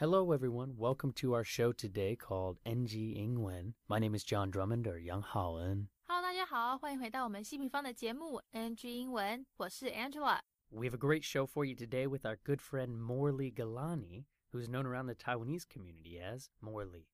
Hello, everyone. Welcome to our show today called NG 英文. My name is John Drummond or Young Haoen. Hello，大家好，欢迎回到我们希平方的节目 NG 英文，我是 Angela。We have a great show for you today with our good friend Morley Galani, who's known around the Taiwanese community as Morley.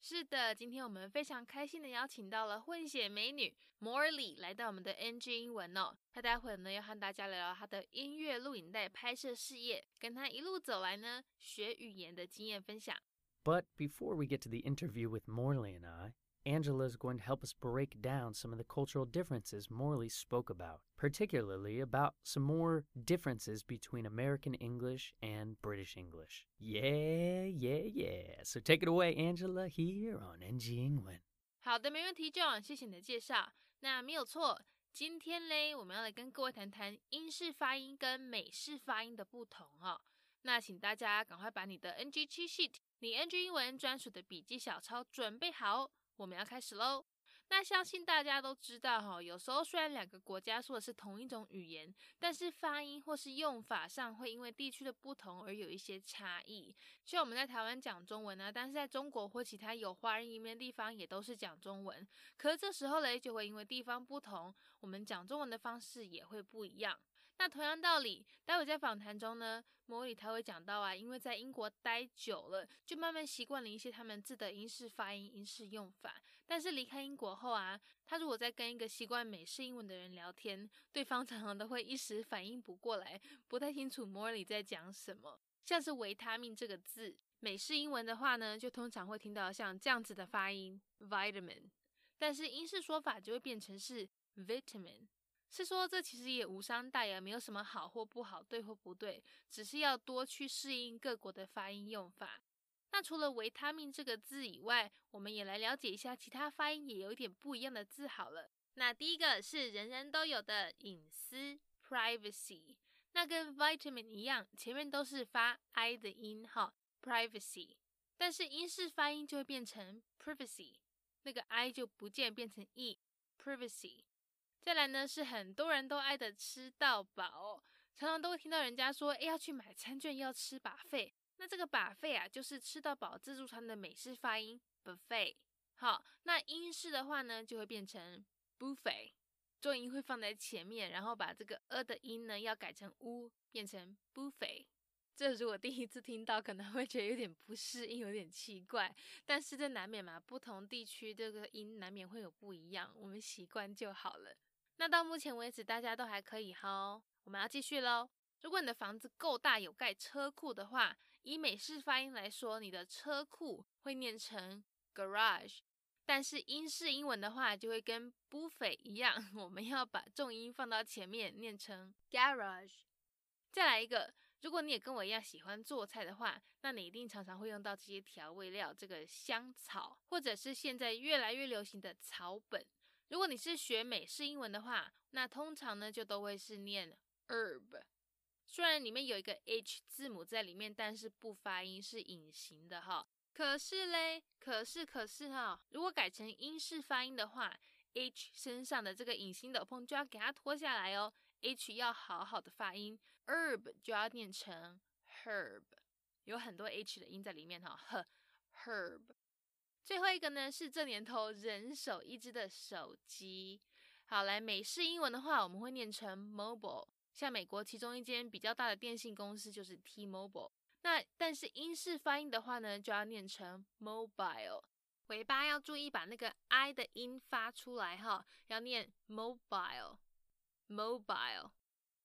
是的，今天我们非常开心的邀请到了混血美女 Morley 来到我们的 NG 英文哦。她待会呢要和大家聊聊她的音乐录影带拍摄事业，跟她一路走来呢学语言的经验分享。But before we get to the interview with Morley and I, Angela is going to help us break down some of the cultural differences Morley spoke about, particularly about some more differences between American English and British English. Yeah, yeah, yeah. So take it away, Angela, here on NG 英文。好的，没问题，John，谢谢你的介绍。那没有错，今天嘞，我们要来跟各位谈谈英式发音跟美式发音的不同哦。那请大家赶快把你的 NG cheat sheet，你 NG 英文专属的笔记小抄准备好、哦。我们要开始喽。那相信大家都知道哈，有时候虽然两个国家说的是同一种语言，但是发音或是用法上会因为地区的不同而有一些差异。像我们在台湾讲中文呢，但是在中国或其他有华人移民的地方也都是讲中文。可是这时候嘞，就会因为地方不同，我们讲中文的方式也会不一样。那同样道理，待会在访谈中呢，莫里他会讲到啊，因为在英国待久了，就慢慢习惯了一些他们字的英式发音、英式用法。但是离开英国后啊，他如果在跟一个习惯美式英文的人聊天，对方 常常都会一时反应不过来，不太清楚莫里在讲什么。像是维他命这个字，美式英文的话呢，就通常会听到像这样子的发音 vitamin，但是英式说法就会变成是 vitamin。是说这其实也无伤大雅，没有什么好或不好，对或不对，只是要多去适应各国的发音用法。那除了维他命这个字以外，我们也来了解一下其他发音也有一点不一样的字好了。那第一个是人人都有的隐私 （privacy），那跟 vitamin 一样，前面都是发 i 的音哈 （privacy），但是英式发音就会变成 privacy，那个 i 就不见，变成 e（privacy）。再来呢，是很多人都爱的吃到饱，常常都会听到人家说，哎，要去买餐券，要吃把费。那这个把费啊，就是吃到饱自助餐的美式发音 buffet。好，那英式的话呢，就会变成 buffet，重音会放在前面，然后把这个 a 的音呢要改成 u，变成 buffet。这如果第一次听到，可能会觉得有点不适应，有点奇怪。但是这难免嘛，不同地区这个音难免会有不一样，我们习惯就好了。那到目前为止，大家都还可以哈。我们要继续喽。如果你的房子够大，有盖车库的话，以美式发音来说，你的车库会念成 garage，但是英式英文的话，就会跟 buffet 一样，我们要把重音放到前面，念成 garage。再来一个，如果你也跟我一样喜欢做菜的话，那你一定常常会用到这些调味料，这个香草，或者是现在越来越流行的草本。如果你是学美式英文的话，那通常呢就都会是念 herb，虽然里面有一个 h 字母在里面，但是不发音是隐形的哈。可是嘞，可是可是哈，如果改成英式发音的话，h 身上的这个隐形斗篷就要给它脱下来哦，h 要好好的发音，herb 就要念成 herb，有很多 h 的音在里面哈，h herb。最后一个呢是这年头人手一只的手机。好，来美式英文的话，我们会念成 mobile。像美国其中一间比较大的电信公司就是 T-Mobile。那但是英式发音的话呢，就要念成 mobile。尾巴要注意把那个 i 的音发出来哈，要念 mobile。mobile。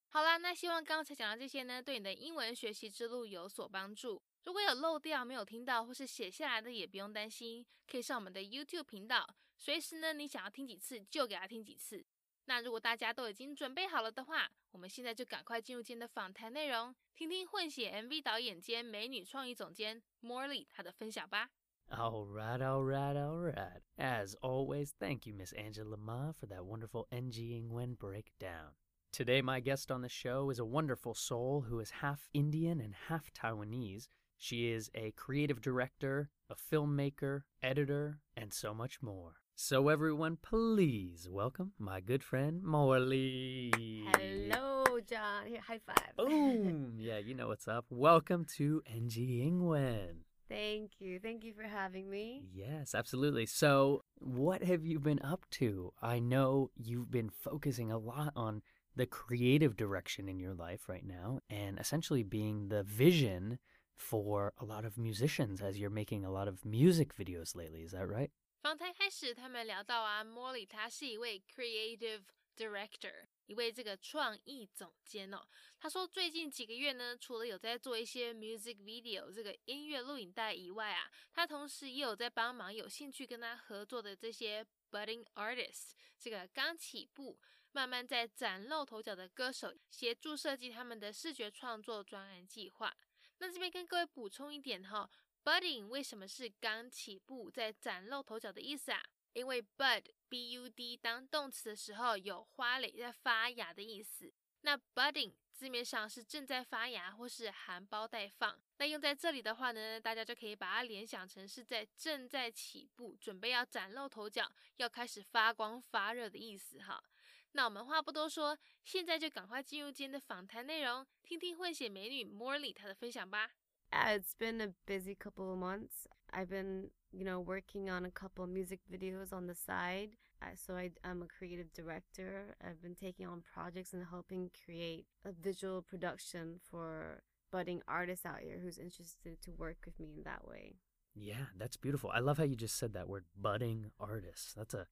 好啦，那希望刚才讲的这些呢，对你的英文学习之路有所帮助。如果有漏掉没有听到或是写下来的，也不用担心，可以上我们的 YouTube 频道，随时呢你想要听几次就给他听几次。那如果大家都已经准备好了的话，我们现在就赶快进入今天的访谈内容，听听混血 MV 导演兼美女创意总监 Morley 她的分享吧。All right, all right, all right. As always, thank you, Miss Angela Ma, for that wonderful NG Ingwen breakdown. Today, my guest on the show is a wonderful soul who is half Indian and half Taiwanese, she is a creative director, a filmmaker, editor, and so much more. So, everyone, please welcome my good friend Morley. Hello, John. Here, high five. Boom! yeah, you know what's up. Welcome to NG Ingwen. Thank you. Thank you for having me. Yes, absolutely. So, what have you been up to? I know you've been focusing a lot on the creative direction in your life right now and essentially being the vision for a lot of musicians as you're making a lot of music videos lately. Is that right? 访谈开始，他们聊到啊，Molly 他是一位 creative director，一位这个创意总监哦。他说最近几个月呢，除了有在做一些 music video 这个音乐录影带以外啊，他同时也有在帮忙有兴趣跟他合作的这些 budding artists，这个刚起步、慢慢在崭露头角的歌手，协助设计他们的视觉创作专案计划。 那这边跟各位补充一点哈。Budding 为什么是刚起步、在崭露头角的意思啊？因为 bud b u d 当动词的时候有花蕾在发芽的意思。那 budding 字面上是正在发芽或是含苞待放。那用在这里的话呢，大家就可以把它联想成是在正在起步、准备要崭露头角、要开始发光发热的意思哈。那我们话不多说，现在就赶快进入今天的访谈内容，听听混血美女 Morley 她的分享吧。Yeah, it's been a busy couple of months. I've been, you know, working on a couple music videos on the side. so I, I'm a creative director. I've been taking on projects and helping create a visual production for budding artists out here who's interested to work with me in that way. Yeah, that's beautiful. I love how you just said that word budding artists. That's a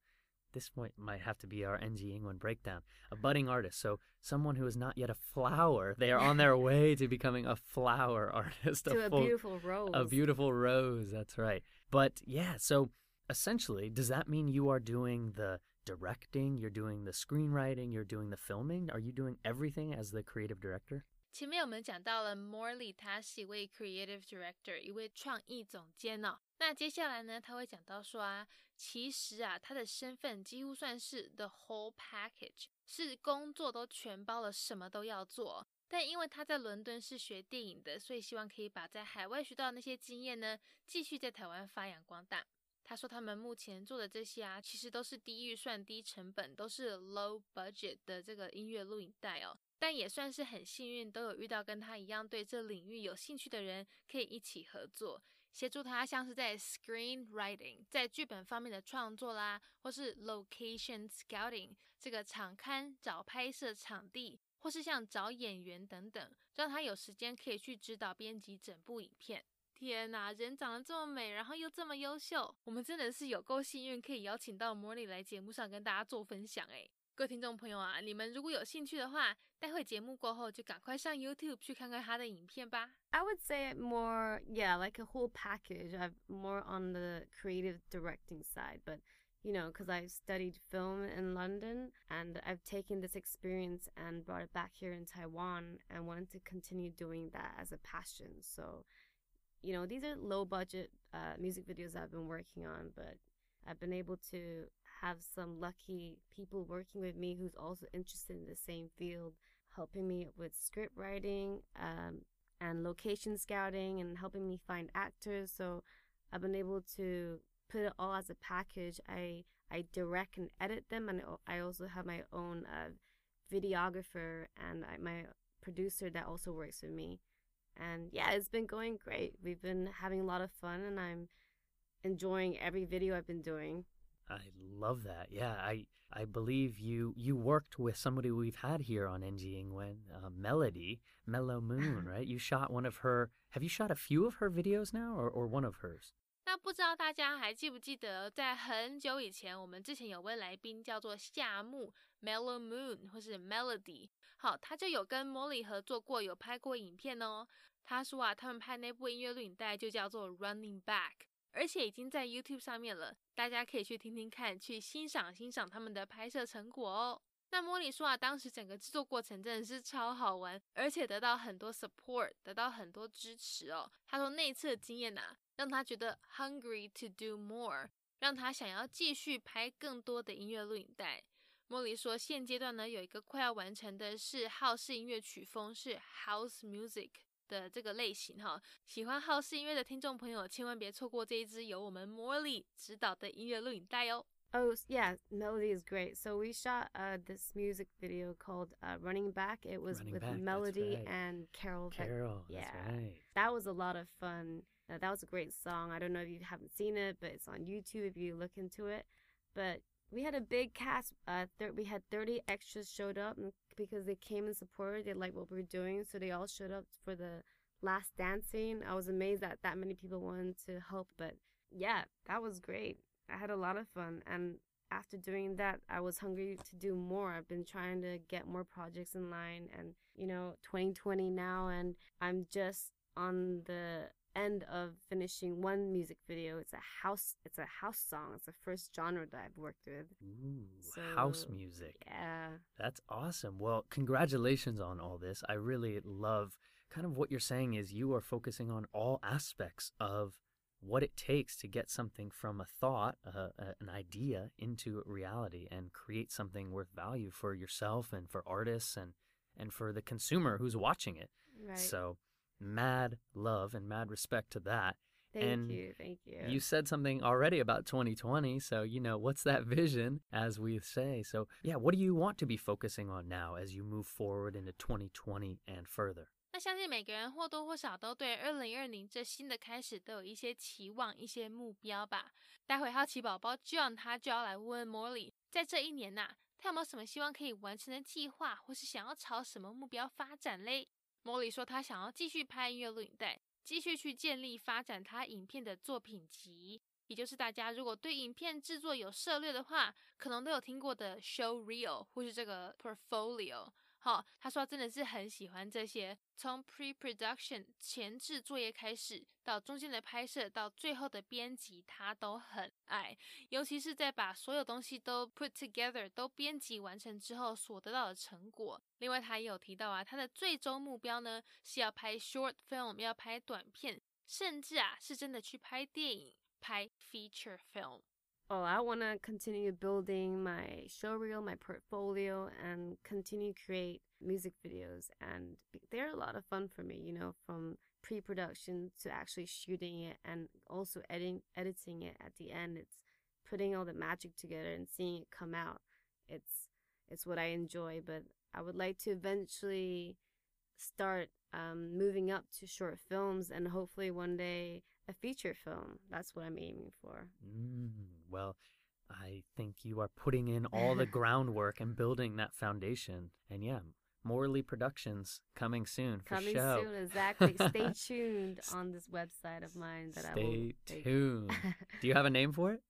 this might might have to be our NG Ingwen breakdown. A budding artist, so someone who is not yet a flower. They are on their way to becoming a flower artist. to a, a full, beautiful rose. A beautiful rose. That's right. But yeah, so essentially, does that mean you are doing the directing? You're doing the screenwriting? You're doing the filming? Are you doing everything as the creative director? 前面我们讲到了 Morley，他是一位 creative director，一位创意总监哦。那接下来呢，他会讲到说啊，其实啊，他的身份几乎算是 the whole package，是工作都全包了，什么都要做。但因为他在伦敦是学电影的，所以希望可以把在海外学到的那些经验呢，继续在台湾发扬光大。他说他们目前做的这些啊，其实都是低预算、低成本，都是 low budget 的这个音乐录影带哦。但也算是很幸运，都有遇到跟他一样对这领域有兴趣的人，可以一起合作，协助他，像是在 screenwriting，在剧本方面的创作啦，或是 location scouting，这个场刊找拍摄场地，或是像找演员等等，让他有时间可以去指导编辑整部影片。天呐，人长得这么美，然后又这么优秀，我们真的是有够幸运，可以邀请到 Morley 来节目上跟大家做分享诶。各位听众朋友啊，你们如果有兴趣的话，待会节目过后就赶快上 YouTube 去看看他的影片吧。I would say more, yeah, like a whole package. I'm more on the creative directing side, but you know, because I've studied film in London and I've taken this experience and brought it back here in Taiwan and wanted to continue doing that as a passion. So, you know, these are low budget uh, music videos I've been working on, but I've been able to have some lucky people working with me who's also interested in the same field, helping me with script writing um, and location scouting and helping me find actors. So I've been able to put it all as a package. I I direct and edit them, and I also have my own uh, videographer and I, my producer that also works with me. And yeah, it's been going great. We've been having a lot of fun, and I'm enjoying every video I've been doing. I love that. Yeah, I I believe you you worked with somebody we've had here on NG Ingwen, uh, Melody Mellow Moon, right? You shot one of her. Have you shot a few of her videos now, or or one of hers? 那不知道大家还记不记得，在很久以前，我们之前有位来宾叫做夏木 Mellow Moon 或是 Melody，好，他就有跟 Molly 合作过，有拍过影片哦。他说啊，他们拍那部音乐录影带就叫做 Running Back。而且已经在 YouTube 上面了，大家可以去听听看，去欣赏欣赏他们的拍摄成果哦。那莫里说啊，当时整个制作过程真的是超好玩，而且得到很多 support，得到很多支持哦。他说那一次的经验呐，让他觉得 hungry to do more，让他想要继续拍更多的音乐录影带。莫里说，现阶段呢有一个快要完成的是浩式音乐曲风，是 House Music。的这个类型哈，喜欢好事音乐的听众朋友，千万别错过这一支由我们 Morley 指导的音乐录影带哦。Oh yeah, Melody is great. So we shot uh, this music video called uh, "Running Back." It was Running with Back, Melody right. and Carol. Carol, yeah. that's right. That was a lot of fun. Uh, that was a great song. I don't know if you haven't seen it, but it's on YouTube if you look into it. But we had a big cast. Uh, thir- we had 30 extras showed up because they came and supported. They liked what we were doing, so they all showed up for the last dancing. I was amazed that that many people wanted to help. But yeah, that was great. I had a lot of fun, and after doing that, I was hungry to do more. I've been trying to get more projects in line, and you know, 2020 now, and I'm just on the end of finishing one music video. It's a house. It's a house song. It's the first genre that I've worked with. Ooh, house music. Yeah. That's awesome. Well, congratulations on all this. I really love kind of what you're saying is you are focusing on all aspects of what it takes to get something from a thought, uh, uh, an idea into reality and create something worth value for yourself and for artists and and for the consumer who's watching it. Right. So, mad love and mad respect to that. thank and you. Thank you. You said something already about 2020, so you know, what's that vision, as we say. So, yeah, what do you want to be focusing on now as you move forward into 2020 and further? 相信每个人或多或少都对二零二零这新的开始都有一些期望、一些目标吧。待会好奇宝宝 John 他就要来问问 Molly，在这一年呐、他有没有什么希望可以完成的计划，或是想要朝什么目标发展嘞？Molly 说他想要继续拍音乐录影带，继续去建立发展他影片的作品集。也就是大家如果对影片制作有涉猎的话，可能都有听过的 show reel 或是这个 portfolio。好，他说真的是很喜欢这些，从 pre-production 前置作业开始，到中间的拍摄，到最后的编辑，他都很爱。尤其是在把所有东西都 put together 都编辑完成之后所得到的成果。另外，他也有提到啊，他的最终目标呢是要拍 short film，要拍短片，甚至啊是真的去拍电影，拍 feature film。Oh, I want to continue building my showreel, my portfolio, and continue create music videos. And they're a lot of fun for me, you know, from pre-production to actually shooting it and also editing editing it at the end. It's putting all the magic together and seeing it come out. It's it's what I enjoy, but I would like to eventually start um, moving up to short films and hopefully one day a feature film. That's what I'm aiming for. Mm, well, I think you are putting in all the groundwork and building that foundation. And yeah, Morley Productions coming soon for Coming show. soon, exactly. Stay tuned on this website of mine that I will. Stay tuned. Do you have a name for it?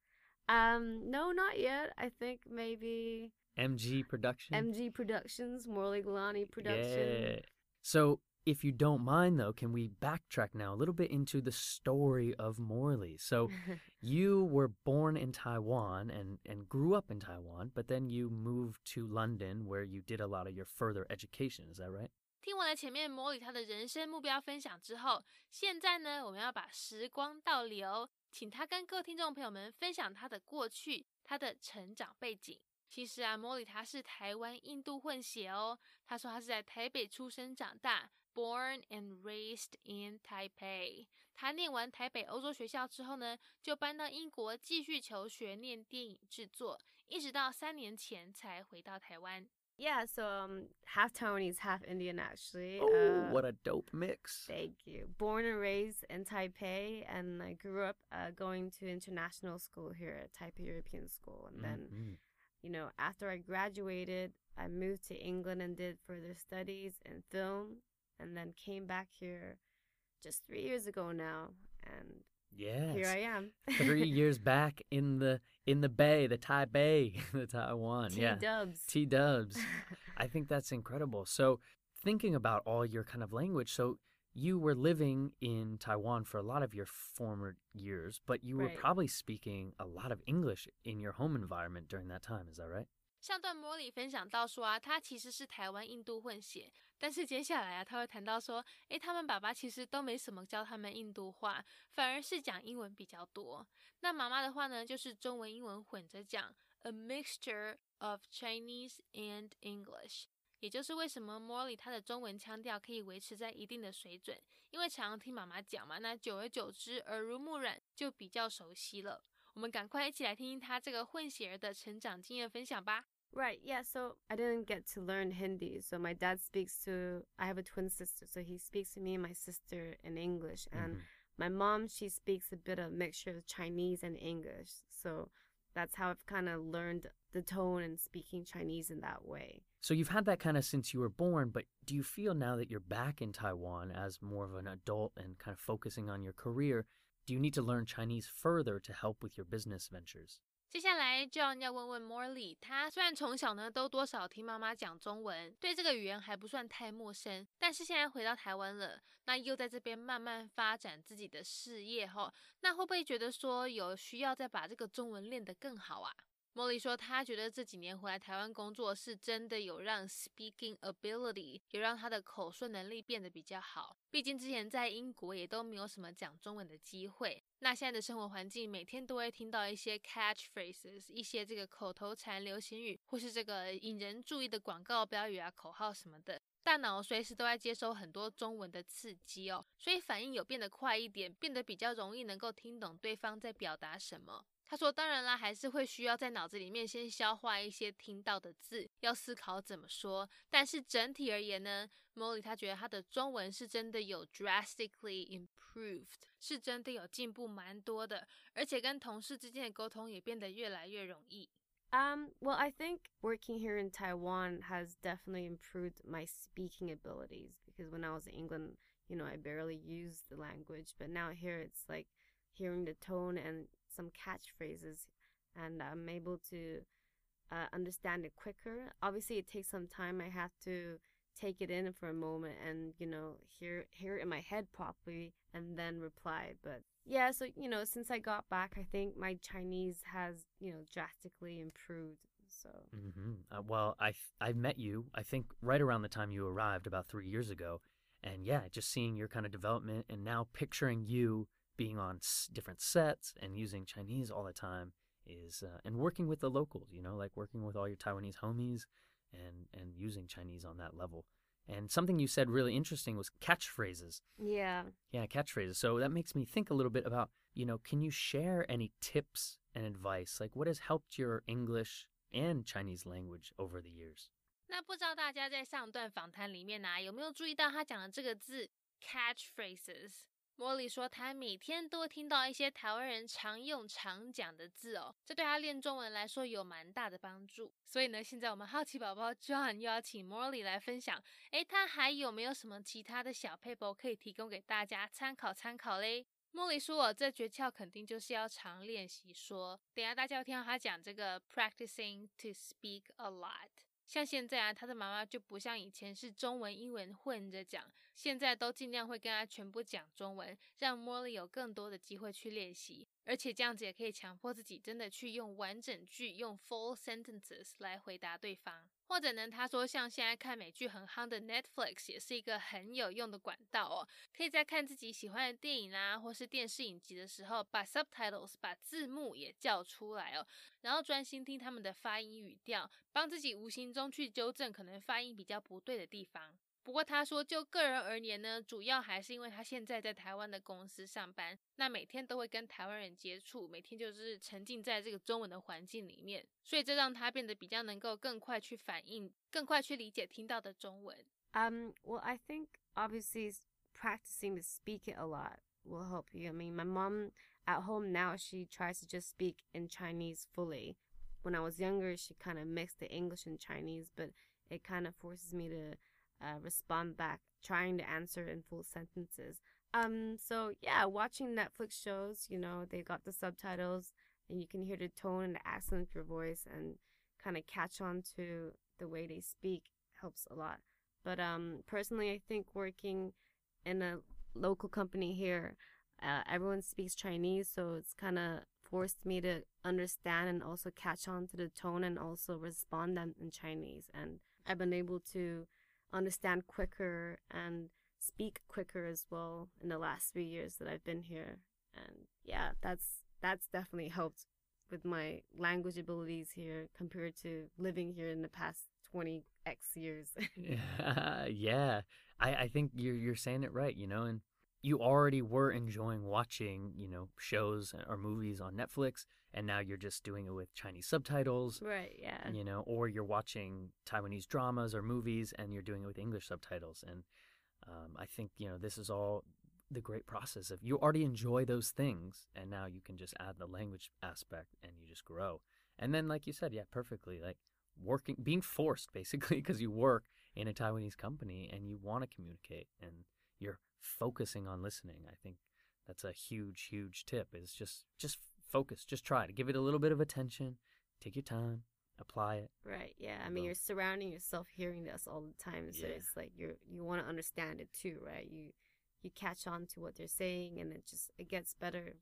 um, no, not yet. I think maybe MG Production. MG Productions, Morley Galani Yeah. So, if you don't mind, though, can we backtrack now a little bit into the story of Morley? So, you were born in Taiwan and, and grew up in Taiwan, but then you moved to London where you did a lot of your further education. Is that right? 听完了前面模拟他的人生目标分享之后，现在呢，我们要把时光倒流，请他跟各位听众朋友们分享他的过去，他的成长背景。其实啊，莫里他是台湾印度混血哦。他说他是在台北出生长大 ，born and raised in Taipei。他念完台北欧洲学校之后呢，就搬到英国继续求学，念电影制作，一直到三年前才回到台湾。 Yeah, so um, half Taiwanese, half Indian, actually. Oh, Uh, what a dope mix. Thank you. Born and raised in Taipei, and I grew up uh, going to international school here at Taipei European School. And then, Mhm. you know, after I graduated, I moved to England and did further studies in film, and then came back here just three years ago now, and yeah, here I am. three years back in the in the Bay, the Tai Bay, the Taiwan. T yeah. Dubs. T Dubs. I think that's incredible. So thinking about all your kind of language, so you were living in Taiwan for a lot of your former years, but you right. were probably speaking a lot of English in your home environment during that time. Is that right? 上段 Morley 但是接下来啊，他会谈到说，诶，他们爸爸其实都没什么教他们印度话，反而是讲英文比较多。那妈妈的话呢，就是中文英文混着讲，a mixture of Chinese and English。也就是为什么莫里他的中文腔调可以维持在一定的水准，因为常常听妈妈讲嘛，那久而久之耳濡目染，就比较熟悉了。我们赶快一起来听听他这个混血儿的成长经验分享吧。Right, yeah, so I didn't get to learn Hindi. So my dad speaks to, I have a twin sister, so he speaks to me and my sister in English. And Mhm. my mom, she speaks a bit of mixture of Chinese and English. So that's how I've kind of learned the tone and speaking Chinese in that way. So you've had that kind of since you were born, but do you feel now that you're back in Taiwan as more of an adult and kind of focusing on your career, do you need to learn Chinese further to help with your business ventures? 接下来，John 要问问 Morley，他虽然从小呢都多少听妈妈讲中文，对这个语言还不算太陌生，但是现在回到台湾了，那又在这边慢慢发展自己的事业后，那会不会觉得说有需要再把这个中文练得更好啊？莫莉说，她觉得这几年回来台湾工作，是真的有让 speaking ability，有让她的口述能力变得比较好。毕竟之前在英国也都没有什么讲中文的机会。那现在的生活环境，每天都会听到一些 catchphrases，一些这个口头禅、流行语，或是这个引人注意的广告标语啊、口号什么的。大脑随时都在接收很多中文的刺激哦，所以反应有变得快一点，变得比较容易能够听懂对方在表达什么。他说，当然啦，还是会需要在脑子里面先消化一些听到的字，要思考怎么说。但是整体而言呢，Morley 他觉得他的中文是真的有 drastically improved，是真的有进步蛮多的，而且跟同事之间的沟通也变得越来越容易。Um, well, I think working here in Taiwan has definitely improved my speaking abilities because when I was in England, you know, I barely used the language, but now here it's like hearing the tone and some catchphrases, and I'm able to uh, understand it quicker. Obviously, it takes some time. I have to take it in for a moment and you know hear hear it in my head properly and then reply but yeah so you know since i got back i think my chinese has you know drastically improved so hmm Uh, well, I I met you. I think right around the time you arrived, about three years ago, and yeah, just seeing your kind of development, and now picturing you being on s- different sets and using Chinese all the time is, uh, and working with the locals. You know, like working with all your Taiwanese homies, and and using Chinese on that level. And something you said really interesting was catchphrases. yeah Yeah, catchphrases. So that makes me think a little bit about, you know, can you share any tips and advice? Like what has helped your English and Chinese language over the years? 那不知道大家在上段访谈里面呢、有没有注意到他讲的这个字 catchphrases？ 莫莉说，他每天都会听到一些台湾人常用、常讲的字哦，这对他练中文来说有蛮大的帮助。所以呢，现在我们好奇宝宝 John 又要请莫莉来分享，诶，他还有没有什么其他的小 paper 可以提供给大家参考参考嘞？莫莉说：“我这诀窍肯定就是要常练习说。等下大家要听到他讲这个 practicing to speak a lot。像现在啊，他的妈妈就不像以前是中文、英文混着讲，现在都尽量会跟他全部讲中文，让莫莉有更多的机会去练习，而且这样子也可以强迫自己真的去用完整句、用 full sentences 来回答对方。或者呢，他说像现在看美剧很夯的 Netflix 也是一个很有用的管道哦，可以在看自己喜欢的电影啊，或是电视影集的时候，把 subtitles 把字幕也叫出来哦，然后专心听他们的发音语调，帮自己无形中去纠正可能发音比较不对的地方。不过他说，就个人而言呢，主要还是因为他现在在台湾的公司上班，那每天都会跟台湾人接触，每天就是沉浸在这个中文的环境里面，所以这让他变得比较能够更快去反应，更快去理解听到的中文。 Um, well, I think obviously s- practicing to speak it a lot will help you. I mean, my mom at home now, she tries to just speak in Chinese fully. When I was younger, she kind of mixed the English and Chinese, but it kind of forces me to uh, respond back, trying to answer in full sentences. Um, so yeah, watching Netflix shows, you know, they got the subtitles and you can hear the tone and the accent of your voice and kind of catch on to the way they speak helps a lot. But um, personally, I think working in a local company here, uh, everyone speaks Chinese, so it's kind of forced me to understand and also catch on to the tone and also respond them in Chinese. And I've been able to understand quicker and speak quicker as well in the last three years that I've been here. And yeah, that's that's definitely helped with my language abilities here compared to living here in the past 20 x years. yeah, I, I think you're you're saying it right, you know, and you already were enjoying watching, you know, shows or movies on Netflix, and now you're just doing it with Chinese subtitles, Right. Yeah. you know, or you're watching Taiwanese dramas or movies and you're doing it with English subtitles. And um, I think, you know, this is all the great process of you already enjoy those things, and now you can just add the language aspect and you just grow. And then, like you said, yeah, perfectly, like working, being forced basically because you work in a Taiwanese company and you want to communicate and you're focusing on listening. I think that's a huge, huge tip is just, just focus, just try to give it a little bit of attention, take your time, apply it. Right. Yeah. I mean, you're surrounding yourself hearing this all the time, so Yeah. it's like you're you want to understand it too, right? You you catch on to what they're saying, and it just it gets better.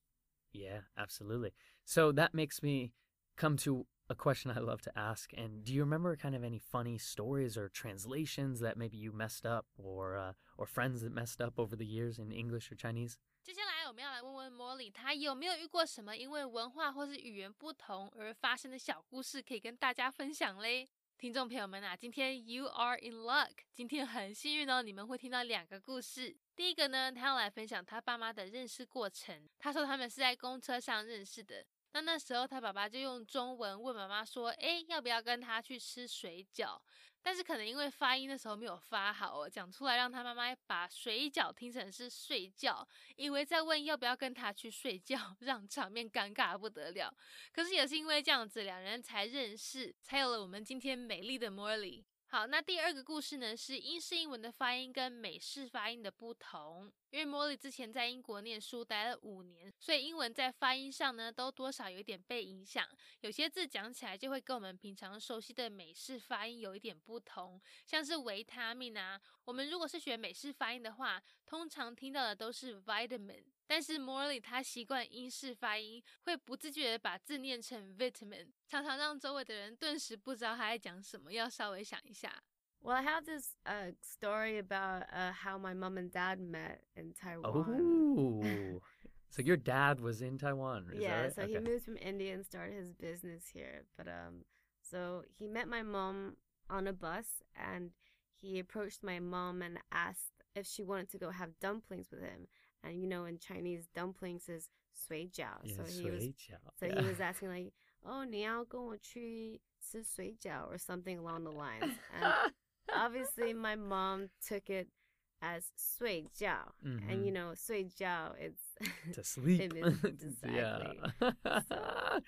Yeah, absolutely. So that makes me come to a question I love to ask. And do you remember kind of any funny stories or translations that maybe you messed up or uh, or friends that messed up over the years in English or Chinese? 接下来我们要来问问茉莉，她有没有遇过什么因为文化或是语言不同而发生的小故事，可以跟大家分享嘞？听众朋友们啊，今天 you are in luck，今天很幸运哦，你们会听到两个故事。第一个呢，他要来分享他爸妈的认识过程。他说他们是在公车上认识的。 那那时候他爸爸就用中文问妈妈说：“诶，要不要跟他去吃水饺？”但是可能因为发音的时候没有发好哦，讲出来让他妈妈把水饺听成是睡觉，以为在问要不要跟他去睡觉，让场面尴尬不得了。可是也是因为这样子，两人才认识，才有了我们今天美丽的 Morley。好，那第二个故事呢，是英式英文的发音跟美式发音的不同。因为 Molly 之前在英国念书待了五年，所以英文在发音上呢，都多少有一点被影响。有些字讲起来就会跟我们平常熟悉的美式发音有一点不同，像是维他命啊。我们如果是学美式发音的话，通常听到的都是 vitamin，但是 Morley 他习惯英式发音，会不自觉的把字念成 vitamin，常常让周围的人顿时不知道他在讲什么，要稍微想一下。 Well, I have this uh, story about uh, how my mom and dad met in Taiwan. Oh, so your dad was in Taiwan, is yeah, that right? so he moved from India and started his business here. But um, so he met my mom on a bus, and he approached my mom and asked if she wanted to go have dumplings with him. And you know, in Chinese, dumplings is sui jiao. Yeah, so he was 水饺, so yeah. he was asking like, "Oh, 你要跟我去吃水饺 or something along the lines." And obviously, my mom took it as 睡觉, and you Mhm. know, 睡觉it's to sleep. means- yeah. exactly. So-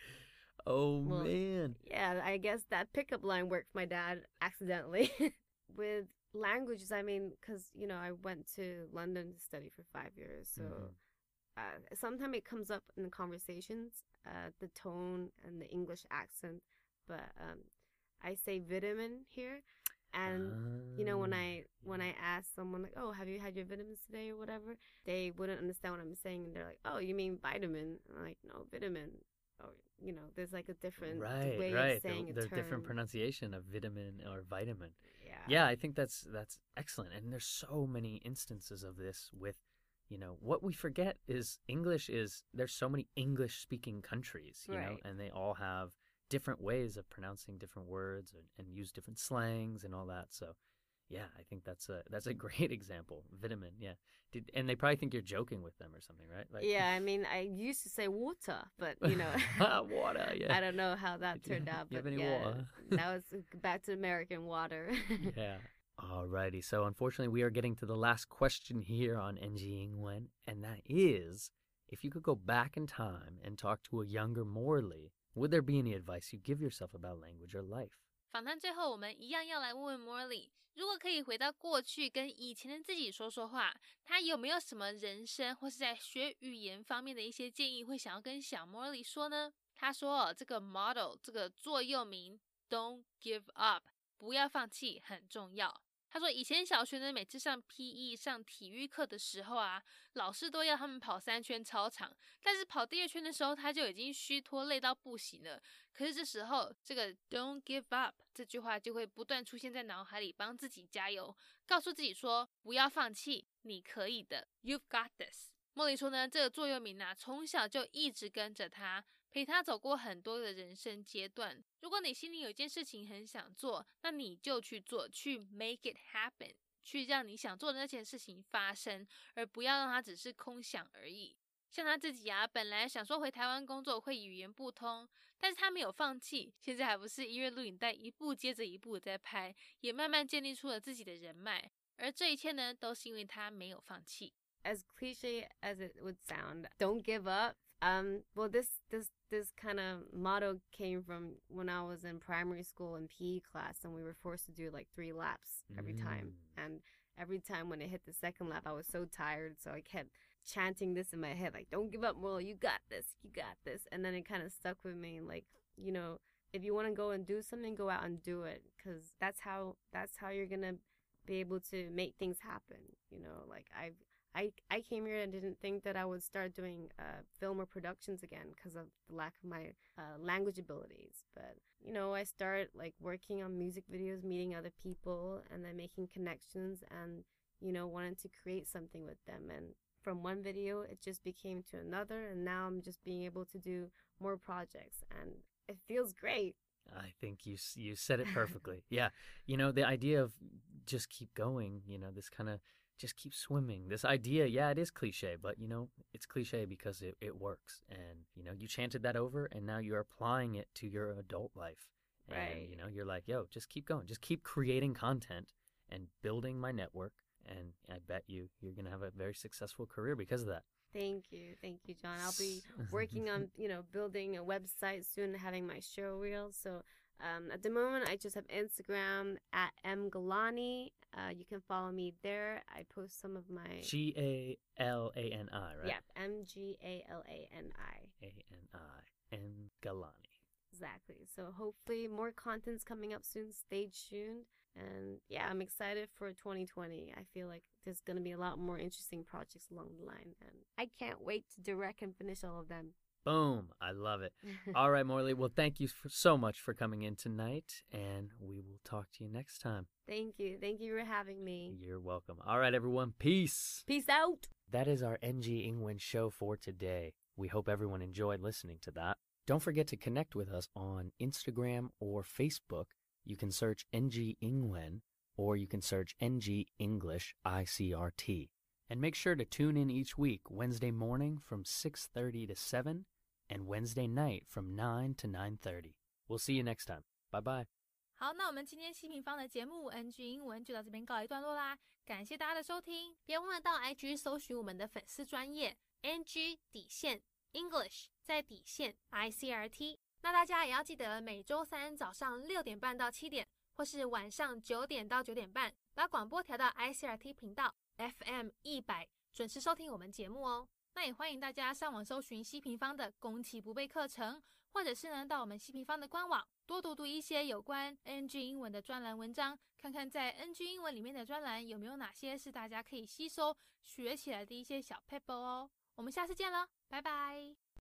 oh Well, man. yeah, I guess that pickup line worked for my dad accidentally. With languages, I mean, because, you know, I went to London to study for five years. So Mhm. uh, sometimes it comes up in the conversations, uh, the tone and the English accent. But um, I say vitamin here. And you know when Ah, i when i ask someone like oh have you had your vitamins today or whatever they wouldn't understand what i'm saying and they're like oh you mean vitamin i'm like no vitamin or you know there's like a different right, way right. of saying a the different pronunciation of vitamin or vitamin. Yeah Yeah, I think that's that's excellent. And there's so many instances of this with, you know, what we forget is English is there's so many English speaking countries, you know, and they all have different ways of pronouncing different words and, and use different slangs and all that. So yeah, I think that's a that's a great example. Vitamin, yeah. Did and they probably think you're joking with them or something, right? Like yeah i mean i used to say water but you know water, yeah. i don't know how that you- turned out you have but any yeah water? that was back to american water yeah. Alrighty. So unfortunately, we are getting to the last question here on NG Ingwen, and that is, if you could go back in time and talk to a younger Morley, would there be any advice you give yourself about language or life? 访谈最后，我们一样要来问问 Morley，如果可以回到过去跟以前的自己说说话，他有没有什么人生或是在学语言方面的一些建议会想要跟小 Morley 说呢？他说，这个 model 这个座右铭 “Don't give up”，不要放弃很重要。他说，以前小学呢，每次上 PE 上体育课的时候啊，老师都要他们跑三圈操场，但是跑第二圈的时候，他就已经虚脱累到不行了。可是这时候，这个 "Don't give up" 这句话就会不断出现在脑海里，帮自己加油，告诉自己说不要放弃，你可以的，You've got this。茉莉说呢，这个座右铭啊，从小就一直跟着他，陪他走过很多的人生阶段。如果你心里有一件事情很想做，那你就去做，去 make it happen，去让你想做的那件事情发生，而不要让它只是空想而已。像他自己啊，本来想说回台湾工作会语言不通，但是他没有放弃，现在还不是因为录影带一部接着一部在拍，也慢慢建立出了自己的人脉。而这一切呢，都是因为他没有放弃。As cliche as it would sound, don't give up. Um, well, this this this kind of motto came from when I was in primary school in PE class, and we were forced to do like three laps every time. Mm. And every time when I hit the second lap, I was so tired, so I kept chanting this in my head, like "Don't give up, Merle. You got this. You got this." And then it kind of stuck with me, like you know, if you want to go and do something, go out and do it, because that's how that's how you're gonna be able to make things happen. You know, like I've I I came here and didn't think that I would start doing uh, film or productions again because of the lack of my uh, language abilities. But you know, I started like working on music videos, meeting other people, and then making connections, and you know, wanted to create something with them. And from one video, it just became to another, and now I'm just being able to do more projects, and it feels great. I think you you said it perfectly. yeah, you know the idea of just keep going. You know this kind of just keep swimming. This idea, yeah, it is cliche, but you know it's cliche because it, it works. And you know you chanted that over, and now you're applying it to your adult life. And Right. you know you're like, yo, just keep going, just keep creating content and building my network. And I bet you you're gonna have a very successful career because of that. Thank you, thank you, John. I'll be working on you know building a website soon, having my show reel. So um, at the moment, I just have Instagram at m galani. Uh, you can follow me there. I post some of my G A L A N I, right? yeah M G A L A N I A N I and Galani. exactly. So hopefully more content's coming up soon. Stay tuned. And yeah, I'm excited for 2020. I feel like there's gonna be a lot more interesting projects along the line, and I can't wait to direct and finish all of them. Boom. I love it. All right, Morley. Well, thank you for, so much for coming in tonight, and we will talk to you next time. Thank you. Thank you for having me. You're welcome. All right, everyone. Peace. Peace out. That is our NG Ingwen show for today. We hope everyone enjoyed listening to that. Don't forget to connect with us on Instagram or Facebook. You can search NG Ingwen or you can search NG English ICRT. And make sure to tune in each week Wednesday morning from 6:30 to 7 and Wednesday night from 9 to 9:30. We'll see you next time. Bye bye. 好，那我们今天希平方的节目 NG 英文就到这边告一段落啦，感谢大家的收听，别忘了到 IG 搜寻我们的粉丝专业 NG 底线 English 在底线 ICRT。那大家也要记得每周三早上六点半到七点，或是晚上九点到九点半，把广播调到 ICRT 频道。FM 一百，准时收听我们节目哦。那也欢迎大家上网搜寻西平方的攻其不备课程，或者是呢到我们西平方的官网多读读一些有关 NG 英文的专栏文章，看看在 NG 英文里面的专栏有没有哪些是大家可以吸收学起来的一些小 paper 哦。我们下次见了，拜拜。